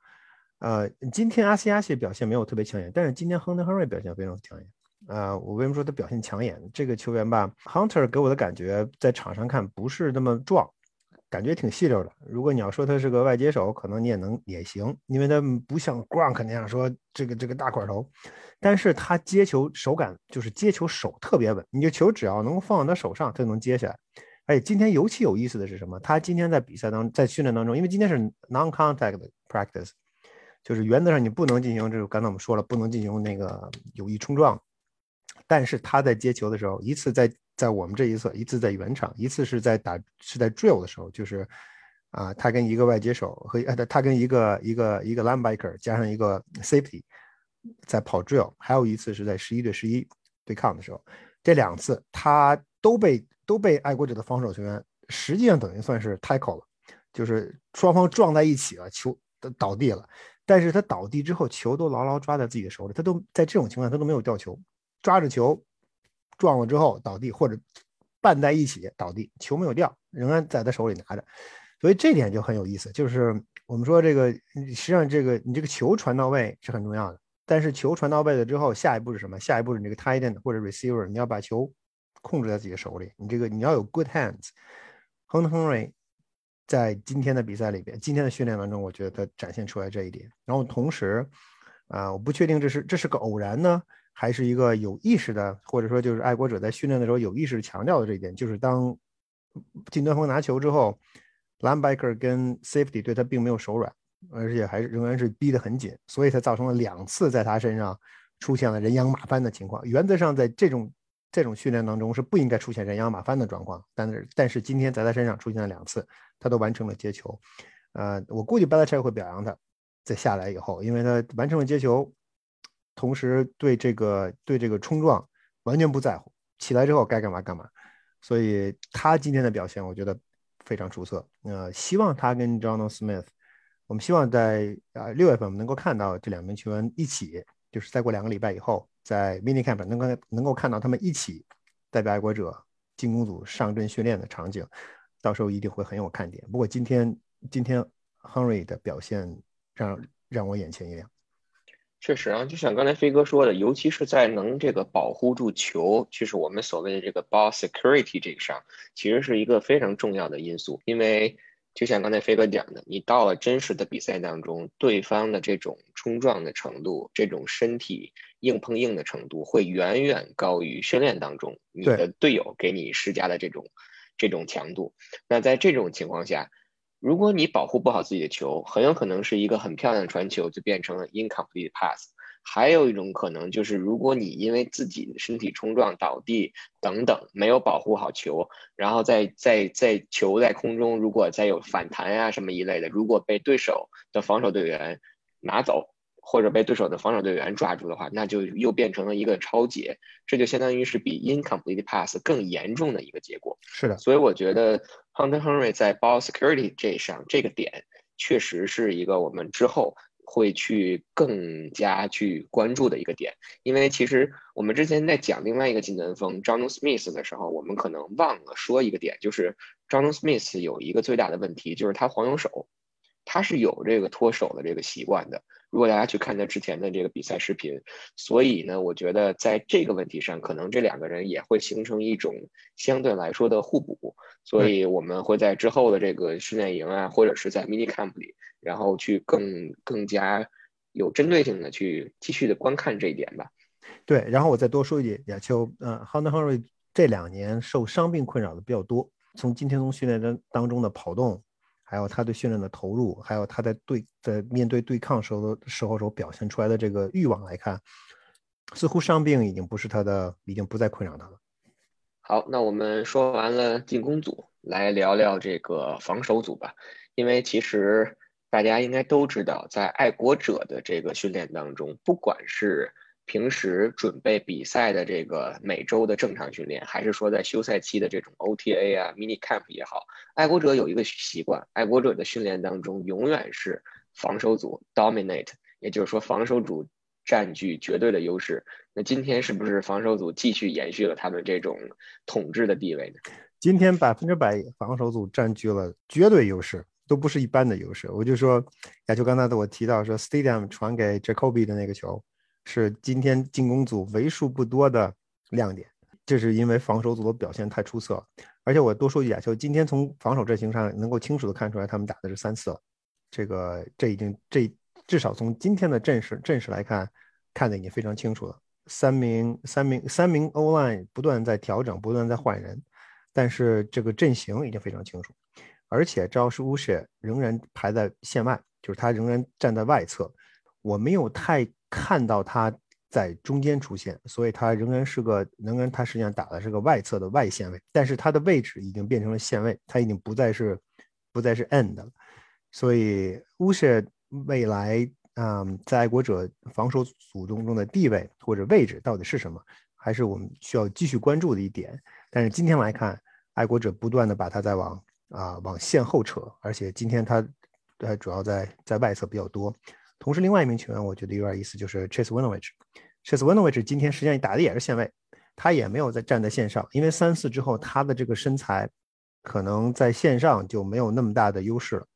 呃，今天 Asiasi 表现没有特别抢眼，但是今天 Hunter Henry 表现非常抢眼。啊，我为什么说他表现抢眼？这个球员吧，Hunter 给我的感觉在场上看不是那么壮，感觉挺细溜的。如果你要说他是个外接手，可能你也能也行，因为他不像 Gronk 那样说这个这个大块头，但是他接球手感就是接球手特别稳，你就球只要能够放到他手上，他就能接下来。而且，今天尤其有意思的是什么？他今天在比赛当，在训练当中，因为今天是 non-contact practice，就是原则上你不能进行这个，刚才我们说了，不能进行那个有意冲撞。但是他在接球的时候，一次在在我们这一侧，一次在原场，一次是在打是在 drill 的时候，就是啊，他跟一个外接手和呃，他跟一个一个一个 linebacker 加上一个 safety 在跑 drill，还有一次是在十一对十一对抗的时候，这两次他都被。都被爱国者的防守球员实际上等于算是 tackle 了，就是双方撞在一起了，球倒地了。但是他倒地之后，球都牢牢抓在自己的手里，他都在这种情况他都没有掉球，抓着球撞了之后倒地，或者绊在一起倒地，球没有掉，仍然在他手里拿着。所以这点就很有意思，就是我们说这个实际上这个你这个球传到位是很重要的，但是球传到位了之后，下一步是什么？下一步是这个 tight end 或者 receiver，你要把球。控制在自己的手里，你这个你要有 good hands。亨特·亨瑞在今天的比赛里边，今天的训练当中，我觉得他展现出来这一点。然后同时，啊，我不确定这是这是个偶然呢，还是一个有意识的，或者说就是爱国者在训练的时候有意识强调的这一点，就是当金端锋拿球之后，linebacker 跟 safety 对他并没有手软，而且还是仍然是逼得很紧，所以才造成了两次在他身上出现了人仰马翻的情况。原则上，在这种这种训练当中是不应该出现人仰马翻的状况，但是但是今天在他身上出现了两次，他都完成了接球。呃，我估计 b e l c h e 会表扬他，在下来以后，因为他完成了接球，同时对这个对这个冲撞完全不在乎，起来之后该干嘛干嘛。所以他今天的表现，我觉得非常出色。呃，希望他跟 John Smith，我们希望在啊六月份我们能够看到这两名球员一起，就是再过两个礼拜以后，在 Mini Camp 能够能够看到他们一起代表爱国者进攻组上阵训练的场景，到时候一定会很有看点。不过今天今天 Henry 的表现让让我眼前一亮。确实啊，就像刚才飞哥说的，尤其是在能这个保护住球，就是我们所谓的这个 ball security 这个上，其实是一个非常重要的因素。因为就像刚才飞哥讲的，你到了真实的比赛当中，对方的这种冲撞的程度，这种身体硬碰硬的程度，会远远高于训练当中你的队友给你施加的这种这种强度。那在这种情况下，如果你保护不好自己的球，很有可能是一个很漂亮的传球就变成了 incomplete pass。还有一种可能就是，如果你因为自己的身体冲撞倒地等等，没有保护好球，然后在在在球在空中，如果再有反弹呀什么一类的，如果被对手的防守队员拿走。或者被对手的防守队员抓住的话，那就又变成了一个超节，这就相当于是比 incomplete pass 更严重的一个结果。是的，所以我觉得 Hunter Henry 在 ball security 这上这个点，确实是一个我们之后会去更加去关注的一个点。因为其实我们之前在讲另外一个金南锋 John Smith 的时候，我们可能忘了说一个点，就是 John Smith 有一个最大的问题，就是他黄油手，他是有这个脱手的这个习惯的。如果大家去看他之前的这个比赛视频，所以呢，我觉得在这个问题上，可能这两个人也会形成一种相对来说的互补。所以我们会在之后的这个训练营啊，或者是在 mini camp 里，然后去更更加有针对性的去继续的观看这一点吧。对，然后我再多说一点，亚秋，嗯，Hunter Henry 这两年受伤病困扰的比较多，从今天从训练当当中的跑动。还有他对训练的投入，还有他在对在面对对抗时候的时候所表现出来的这个欲望来看，似乎伤病已经不是他的，已经不再困扰他了。好，那我们说完了进攻组，来聊聊这个防守组吧。因为其实大家应该都知道，在爱国者的这个训练当中，不管是平时准备比赛的这个每周的正常训练，还是说在休赛期的这种 OTA 啊、mini camp 也好，爱国者有一个习惯，爱国者的训练当中永远是防守组 dominate，也就是说防守组占据绝对的优势。那今天是不是防守组继续延续了他们这种统治的地位呢？今天百分之百防守组占据了绝对优势，都不是一般的优势。我就说，亚秋刚才我提到说，Stadium 传给 Jacoby 的那个球。是今天进攻组为数不多的亮点，这是因为防守组的表现太出色了。而且我多说一点，就今天从防守阵型上能够清楚的看出来，他们打的是三四，这个这已经这至少从今天的阵势阵势来看，看的已经非常清楚了。三名三名三名 O line 不断在调整，不断在换人，但是这个阵型已经非常清楚。而且招式乌舍仍然排在线外，就是他仍然站在外侧，我没有太。看到他在中间出现，所以他仍然是个，仍然他实际上打的是个外侧的外线位，但是他的位置已经变成了线位，他已经不再是不再是 end 了。所以乌舍未来，嗯，在爱国者防守组中中的地位或者位置到底是什么，还是我们需要继续关注的一点。但是今天来看，爱国者不断的把他在往啊往线后扯，而且今天他呃主要在在外侧比较多。同时，另外一名球员我觉得有点意思，就是 Chase Winovich。Chase Winovich 今天实际上打的也是线位，他也没有在站在线上，因为三四之后他的这个身材可能在线上就没有那么大的优势了。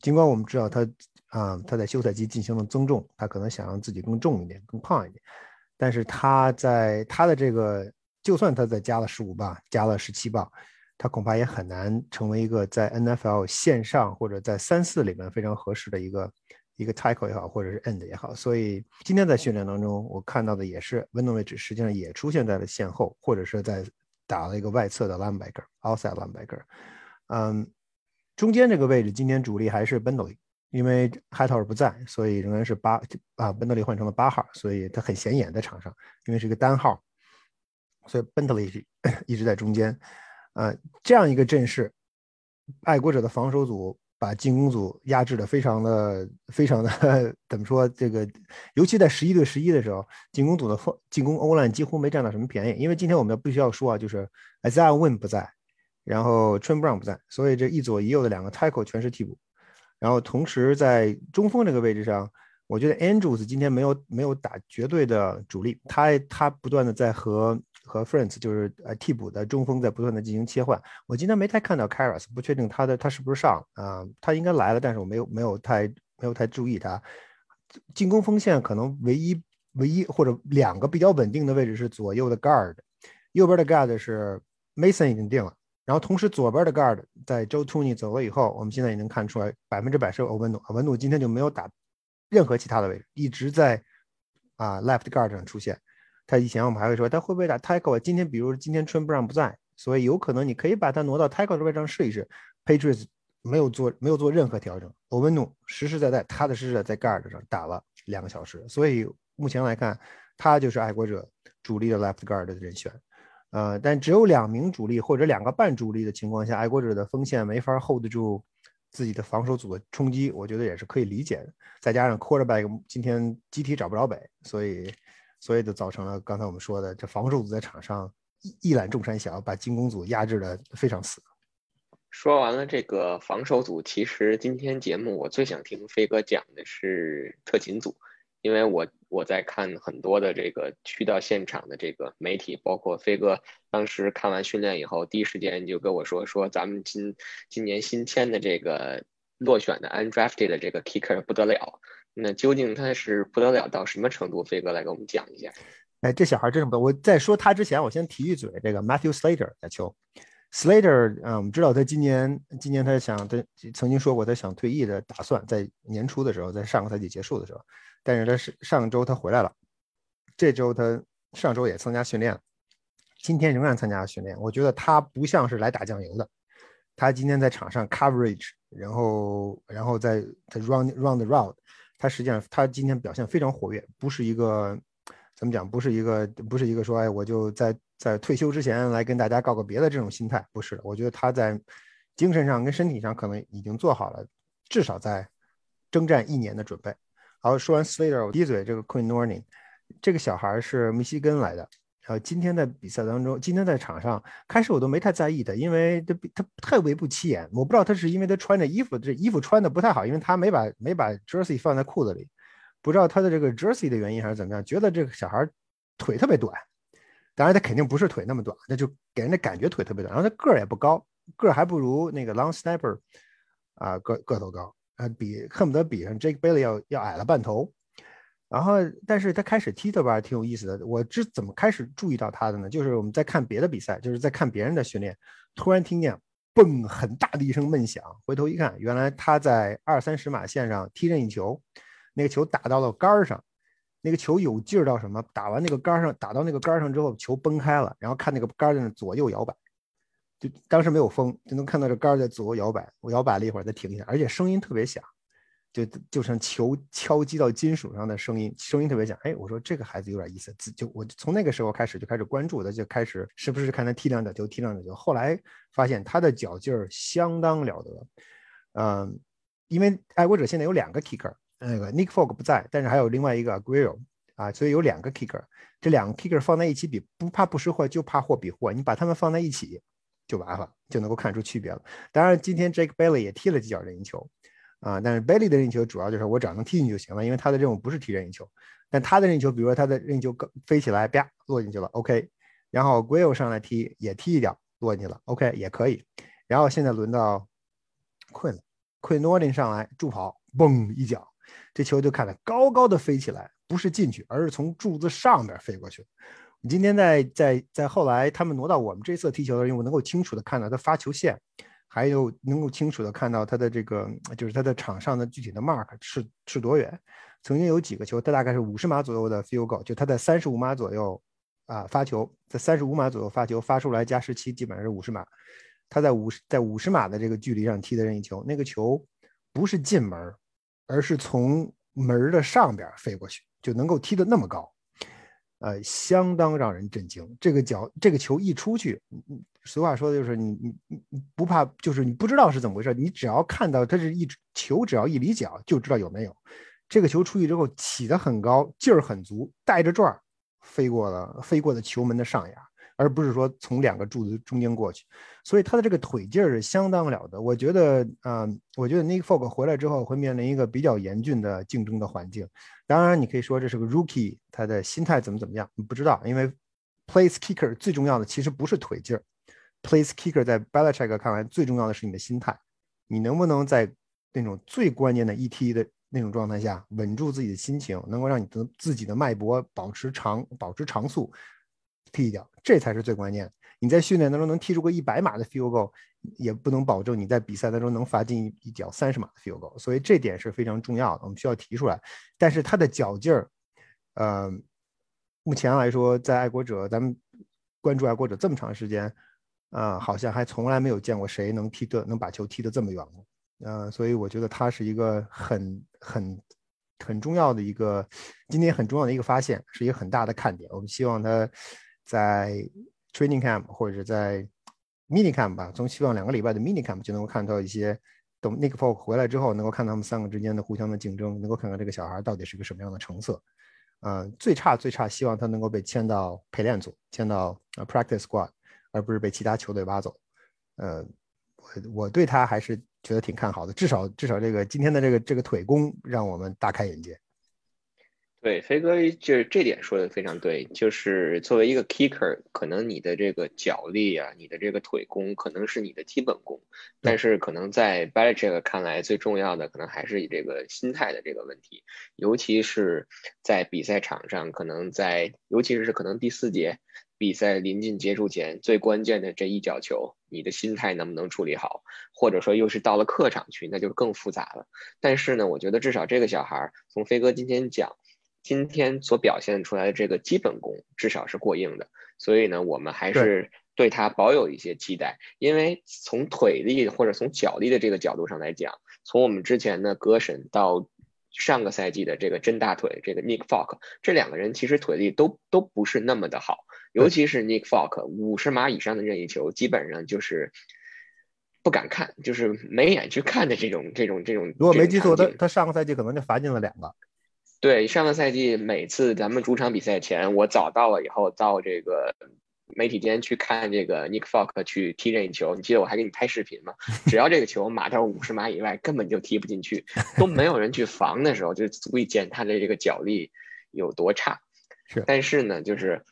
尽管我们知道他啊他在休赛期进行了增重，他可能想让自己更重一点、更胖一点，但是他在他的这个就算他再加了十五磅、加了十七磅，他恐怕也很难成为一个在 NFL 线上或者在三四里面非常合适的一个。一个 tackle 也好，或者是 end 也好，所以今天在训练当中，我看到的也是 window 位置，实际上也出现在了线后，或者是在打了一个外侧的 linebacker，outside linebacker。嗯，中间这个位置今天主力还是 Bentley，因为 Hightower 不在，所以仍然是八啊，Bentley 换成了八号，所以他很显眼在场上，因为是一个单号，所以 Bentley 一直在中间。呃，这样一个阵势，爱国者的防守组。把进攻组压制的非常的非常的怎么说？这个尤其在十一对十一的时候，进攻组的进攻欧兰几乎没占到什么便宜。因为今天我们要必须要说啊，就是 S R Win 不在，然后 Trim Brown 不在，所以这一左一右的两个 Tackle 全是替补。然后同时在中锋这个位置上，我觉得 Andrews 今天没有没有打绝对的主力，他他不断的在和。和 Friends 就是呃替补的中锋在不断的进行切换。我今天没太看到 Karas，不确定他的他是不是上啊？他应该来了，但是我没有没有太没有太注意他。进攻锋线可能唯一唯一或者两个比较稳定的位置是左右的 Guard，右边的 Guard 是 Mason 已经定了，然后同时左边的 Guard 在 Joe t o n y 走了以后，我们现在也能看出来百分之百是欧文努，欧文努今天就没有打任何其他的位置，一直在啊 Left Guard 上出现。他以前我们还会说他会不会打 tackle，今天比如今天春布朗不在，所以有可能你可以把他挪到 tackle 的位置上试一试。Patriots 没有做没有做任何调整，欧文努实实在在踏踏实实的在 guard 上打了两个小时，所以目前来看他就是爱国者主力的 left guard 的人选。呃，但只有两名主力或者两个半主力的情况下，爱国者的锋线没法 hold 得住自己的防守组的冲击，我觉得也是可以理解的。再加上 quarterback 今天集体找不着北，所以。所以就造成了刚才我们说的，这防守组在场上一一览众山小，把进攻组压制的非常死。说完了这个防守组，其实今天节目我最想听飞哥讲的是特勤组，因为我我在看很多的这个去到现场的这个媒体，包括飞哥当时看完训练以后，第一时间就跟我说说咱们今今年新签的这个落选的 undrafted 的这个 kicker 不得了。那究竟他是不得了到什么程度？飞哥来给我们讲一下。哎，这小孩真是不。我在说他之前，我先提一嘴，这个 Matthew Slater 在球。Slater，嗯，我们知道他今年，今年他想，他曾经说过他想退役的打算，在年初的时候，在上个赛季结束的时候。但是他是上周他回来了，这周他上周也参加训练，今天仍然参加训练。我觉得他不像是来打酱油的，他今天在场上 coverage，然后然后在他 run run the route。他实际上，他今天表现非常活跃，不是一个怎么讲，不是一个，不是一个说，哎，我就在在退休之前来跟大家告个别的这种心态，不是。我觉得他在精神上跟身体上可能已经做好了，至少在征战一年的准备。好，说完 Slater，我滴嘴，这个 Queen Morning，这个小孩是密西根来的。然后今天在比赛当中，今天在场上，开始我都没太在意他，因为他他太微不起眼。我不知道他是因为他穿着衣服，这衣服穿的不太好，因为他没把没把 jersey 放在裤子里，不知道他的这个 jersey 的原因还是怎么样。觉得这个小孩腿特别短，当然他肯定不是腿那么短，那就给人的感觉腿特别短。然后他个儿也不高，个儿还不如那个 long snapper 啊个个头高，啊比恨不得比上 Jake Bailey 要要矮了半头。然后，但是他开始踢的吧，挺有意思的。我是怎么开始注意到他的呢？就是我们在看别的比赛，就是在看别人的训练，突然听见“嘣”很大的一声闷响，回头一看，原来他在二三十码线上踢任意球，那个球打到了杆上，那个球有劲儿到什么？打完那个杆上，打到那个杆上之后，球崩开了，然后看那个杆在那左右摇摆，就当时没有风，就能看到这杆在左右摇摆。我摇摆了一会儿，再停下，而且声音特别响。就就像球敲击到金属上的声音，声音特别响。哎，我说这个孩子有点意思。就我从那个时候开始就开始关注他，就开始时不时看他踢两脚球，踢两脚球。后来发现他的脚劲儿相当了得。嗯，因为爱国者现在有两个 kicker，那个 Nick Fog 不在，但是还有另外一个 Grill 啊，所以有两个 kicker。这两个 kicker 放在一起比，不怕不识货，就怕货比货。你把他们放在一起就完了，就能够看出区别了。当然，今天 Jake Bailey 也踢了几脚任意球。啊，但是 Bailey 的任意球主要就是我只要能踢进就行了，因为他的任务不是踢任意球。但他的任意球，比如说他的任意球飞起来，啪落进去了，OK。然后 Grill 上来踢也踢一脚落进去了，OK 也可以。然后现在轮到 Quinn，Quinn Norton 上来助跑，嘣一脚，这球就看着高高的飞起来，不是进去，而是从柱子上边飞过去。今天在在在后来他们挪到我们这侧踢球的时候，我能够清楚的看到他发球线。还有能够清楚的看到他的这个，就是他的场上的具体的 mark 是是多远。曾经有几个球，他大概是五十码左右的 field goal，就他在三十五码左右啊发球，在三十五码左右发球发出来加十七，基本上是五十码。他在五十在五十码的这个距离上踢的任意球，那个球不是进门，而是从门的上边飞过去，就能够踢得那么高。呃，相当让人震惊。这个脚，这个球一出去，俗话说的就是你你你不怕，就是你不知道是怎么回事，你只要看到它是一球，只要一离脚就知道有没有。这个球出去之后起得很高，劲儿很足，带着转儿飞过了飞过的球门的上沿。而不是说从两个柱子中间过去，所以他的这个腿劲儿是相当了得。我觉得，啊，我觉得 Nick Fok 回来之后会面临一个比较严峻的竞争的环境。当然，你可以说这是个 Rookie，他的心态怎么怎么样，你不知道。因为 Place Kicker 最重要的其实不是腿劲儿，Place Kicker 在 Belichick 看来最重要的是你的心态，你能不能在那种最关键的 ET 的那种状态下稳住自己的心情，能够让你的自己的脉搏保持长保持长速。踢掉，这才是最关键。你在训练当中能踢出个一百码的 field goal，也不能保证你在比赛当中能罚进一脚三十码的 field goal。所以这点是非常重要的，我们需要提出来。但是他的脚劲儿，呃，目前来说，在爱国者，咱们关注爱国者这么长时间，啊，好像还从来没有见过谁能踢的能把球踢得这么远过。嗯，所以我觉得他是一个很很很重要的一个今天很重要的一个发现，是一个很大的看点。我们希望他。在 training camp 或者是在 mini camp 吧，从希望两个礼拜的 mini camp 就能够看到一些，等 Nick Folk 回来之后，能够看他们三个之间的互相的竞争，能够看看这个小孩到底是个什么样的成色。嗯，最差最差，希望他能够被签到陪练组，签到 practice squad，而不是被其他球队挖走。呃，我我对他还是觉得挺看好的，至少至少这个今天的这个这个腿功让我们大开眼界。对，飞哥就是这点说的非常对，就是作为一个 kicker，可能你的这个脚力啊，你的这个腿功可能是你的基本功，但是可能在 b a l i c h e c k 看来，最重要的可能还是以这个心态的这个问题，尤其是在比赛场上，可能在尤其是可能第四节比赛临近结束前最关键的这一脚球，你的心态能不能处理好，或者说又是到了客场去，那就更复杂了。但是呢，我觉得至少这个小孩从飞哥今天讲。今天所表现出来的这个基本功至少是过硬的，所以呢，我们还是对他保有一些期待。因为从腿力或者从脚力的这个角度上来讲，从我们之前的歌神到上个赛季的这个真大腿这个 Nick Folk，这两个人其实腿力都都不是那么的好，尤其是 Nick Folk 五十码以上的任意球基本上就是不敢看，就是没眼去看的这种这种这种。如果没记错，他他上个赛季可能就罚进了两个。对上个赛季，每次咱们主场比赛前，我早到了以后，到这个媒体间去看这个 Nick Folk 去踢任意球。你记得我还给你拍视频吗？(laughs) 只要这个球码到五十码以外，根本就踢不进去，都没有人去防的时候，就足以见他的这个脚力有多差。是，但是呢，就是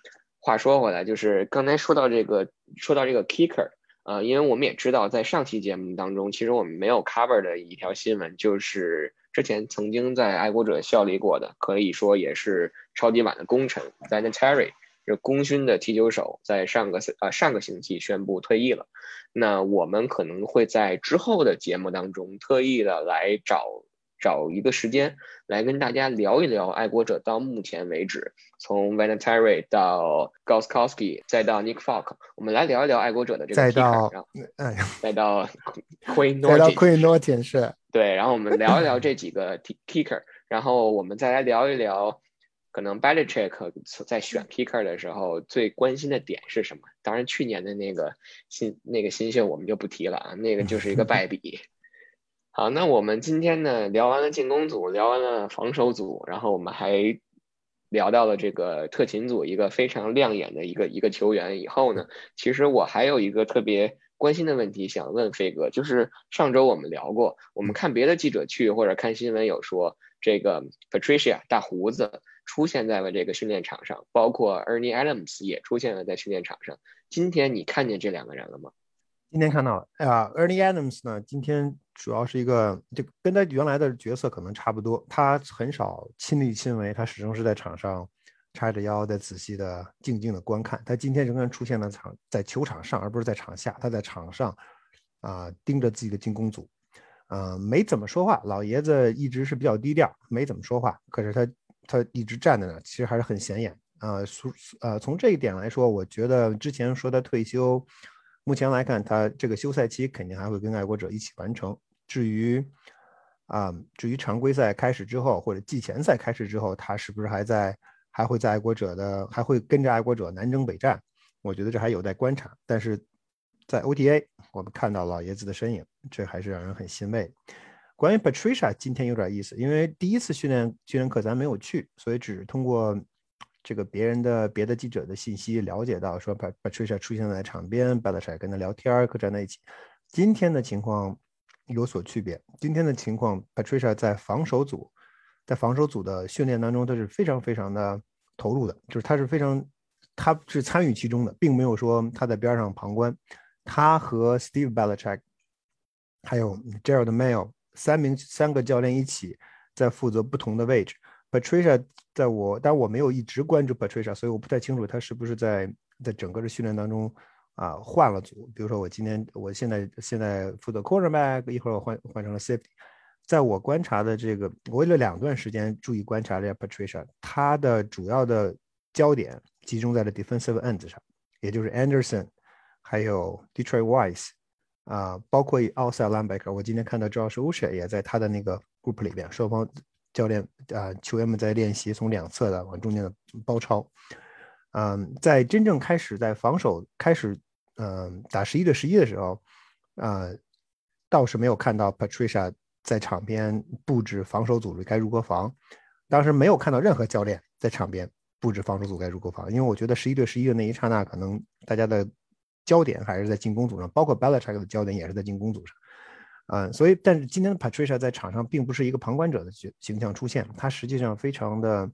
话说回来，就是刚才说到这个，说到这个 Kicker，呃，因为我们也知道，在上期节目当中，其实我们没有 cover 的一条新闻就是。之前曾经在爱国者效力过的，可以说也是超级碗的功臣 v a n Terry，这功勋的踢球手，在上个呃上个星期宣布退役了。那我们可能会在之后的节目当中，特意的来找。找一个时间来跟大家聊一聊爱国者到目前为止，从 v a n t e r y 到 Goskowski 再到 Nick Folk，我们来聊一聊爱国者的这个。再到，哎，再到 Queen Norton。再到 Queen Norton 是。对，然后我们聊一聊这 (laughs) 几个 Kicker，然后我们再来聊一聊，可能 Belichick 在选 Kicker 的时候最关心的点是什么？当然，去年的那个新那个新秀我们就不提了啊，那个就是一个败笔。(laughs) 好，那我们今天呢聊完了进攻组，聊完了防守组，然后我们还聊到了这个特勤组一个非常亮眼的一个一个球员。以后呢，其实我还有一个特别关心的问题想问飞哥，就是上周我们聊过，我们看别的记者去或者看新闻有说，这个 Patricia 大胡子出现在了这个训练场上，包括 Ernie Adams 也出现了在训练场上。今天你看见这两个人了吗？今天看到了，哎呀，Ernie Adams 呢，今天。主要是一个，就跟他原来的角色可能差不多。他很少亲力亲为，他始终是在场上叉着腰，在仔细的、静静的观看。他今天仍然出现了场在球场上，而不是在场下。他在场上啊，盯着自己的进攻组，嗯，没怎么说话。老爷子一直是比较低调，没怎么说话。可是他他一直站在那，其实还是很显眼啊。从呃从这一点来说，我觉得之前说他退休。目前来看，他这个休赛期肯定还会跟爱国者一起完成。至于啊，至于常规赛开始之后或者季前赛开始之后，他是不是还在还会在爱国者的还会跟着爱国者南征北战，我觉得这还有待观察。但是在 OTA 我们看到老爷子的身影，这还是让人很欣慰。关于 Patricia，今天有点意思，因为第一次训练训练课咱没有去，所以只是通过这个别人的别的记者的信息了解到，说 Patricia 出现在场边 b e l c h 跟他聊天，可站在一起。今天的情况。有所区别。今天的情况，Patricia 在防守组，在防守组的训练当中，他是非常非常的投入的，就是他是非常，他是参与其中的，并没有说他在边上旁观。他和 Steve Belichick 还有 Gerald Mayo 三名三个教练一起在负责不同的位置。Patricia 在我，但我没有一直关注 Patricia，所以我不太清楚他是不是在在整个的训练当中。啊，换了组，比如说我今天，我现在现在负责 quarterback，一会儿我换换成了 safety。在我观察的这个，我为了两段时间注意观察这 Patricia，他的主要的焦点集中在了 defensive ends 上，也就是 Anderson，还有 Detroit Wise，啊，包括 outside linebacker。我今天看到 Josh u s h a 也在他的那个 group 里边，双方教练啊球员们在练习从两侧的往中间的包抄。嗯，在真正开始在防守开始，嗯，打十一对十一的时候，呃，倒是没有看到 Patricia 在场边布置防守组织该如何防。当时没有看到任何教练在场边布置防守组该如何防，因为我觉得十一对十一的那一刹那，可能大家的焦点还是在进攻组上，包括 Belichick 的焦点也是在进攻组上。嗯，所以，但是今天的 Patricia 在场上并不是一个旁观者的形形象出现，他实际上非常的。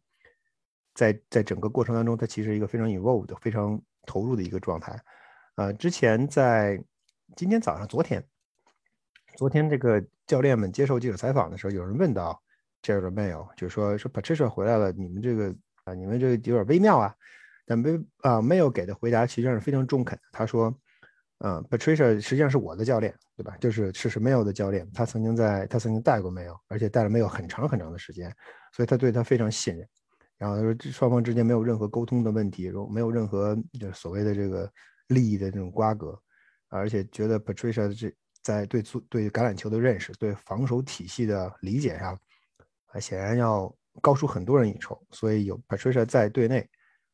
在在整个过程当中，他其实一个非常 involved、非常投入的一个状态。呃，之前在今天早上、昨天、昨天这个教练们接受记者采访的时候，有人问到 Jared Mayo，就是说说 Patricia 回来了，你们这个啊，你们这个有点微妙啊。但没啊，Mayo 给的回答实际上是非常中肯的。他说，嗯，Patricia 实际上是我的教练，对吧？就是是是 Mayo 的教练，他曾经在他曾经带过 Mayo，而且带了 Mayo 很长很长的时间，所以他对他非常信任。然后他说，双方之间没有任何沟通的问题，没有任何就是所谓的这个利益的这种瓜葛，而且觉得 Patricia 这在对足对橄榄球的认识、对防守体系的理解上，显然要高出很多人一筹。所以有 Patricia 在队内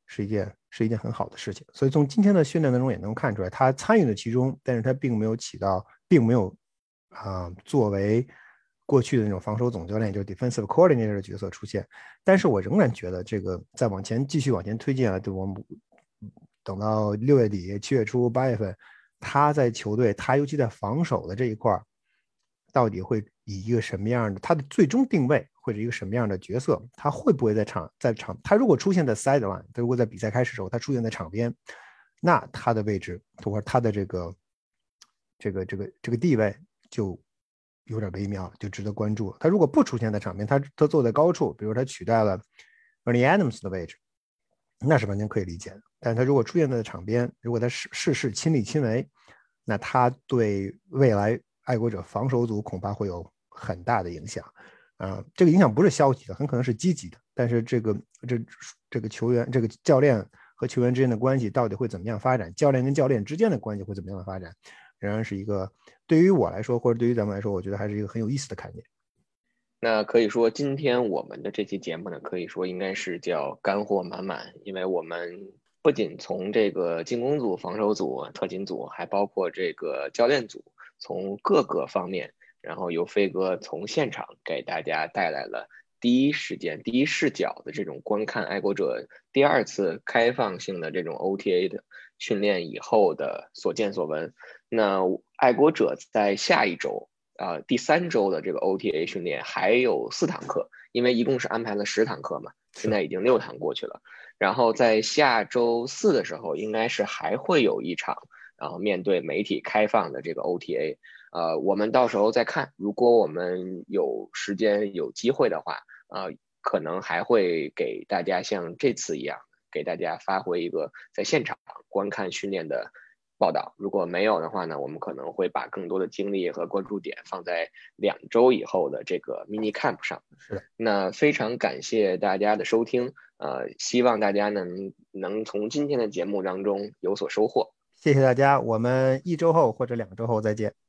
是一件是一件很好的事情。所以从今天的训练当中也能看出来，他参与了其中，但是他并没有起到，并没有啊作为。过去的那种防守总教练，就是 defensive coordinator 的角色出现，但是我仍然觉得这个再往前继续往前推进啊，就我们等到六月底、七月初、八月份，他在球队，他尤其在防守的这一块儿到底会以一个什么样的，他的最终定位或者一个什么样的角色？他会不会在场在场？他如果出现在 sideline，他如果在比赛开始时候他出现在场边，那他的位置或者他的这个这个这个这个地位就。有点微妙，就值得关注。他如果不出现在场边，他他坐在高处，比如他取代了 Ernie Adams 的位置，那是完全可以理解的。但他如果出现在场边，如果他事事事亲力亲为，那他对未来爱国者防守组恐怕会有很大的影响。啊，这个影响不是消极的，很可能是积极的。但是这个这这个球员、这个教练和球员之间的关系到底会怎么样发展？教练跟教练之间的关系会怎么样的发展？仍然是一个。对于我来说，或者对于咱们来说，我觉得还是一个很有意思的看点。那可以说，今天我们的这期节目呢，可以说应该是叫干货满满，因为我们不仅从这个进攻组、防守组、特勤组，还包括这个教练组，从各个方面，然后由飞哥从现场给大家带来了第一时间、第一视角的这种观看爱国者第二次开放性的这种 OTA 的训练以后的所见所闻。那爱国者在下一周啊，第三周的这个 OTA 训练还有四堂课，因为一共是安排了十堂课嘛，现在已经六堂过去了。然后在下周四的时候，应该是还会有一场，然后面对媒体开放的这个 OTA，呃，我们到时候再看，如果我们有时间有机会的话，呃，可能还会给大家像这次一样，给大家发回一个在现场观看训练的。报道如果没有的话呢，我们可能会把更多的精力和关注点放在两周以后的这个 mini camp 上。是，那非常感谢大家的收听，呃，希望大家能能从今天的节目当中有所收获。谢谢大家，我们一周后或者两周后再见。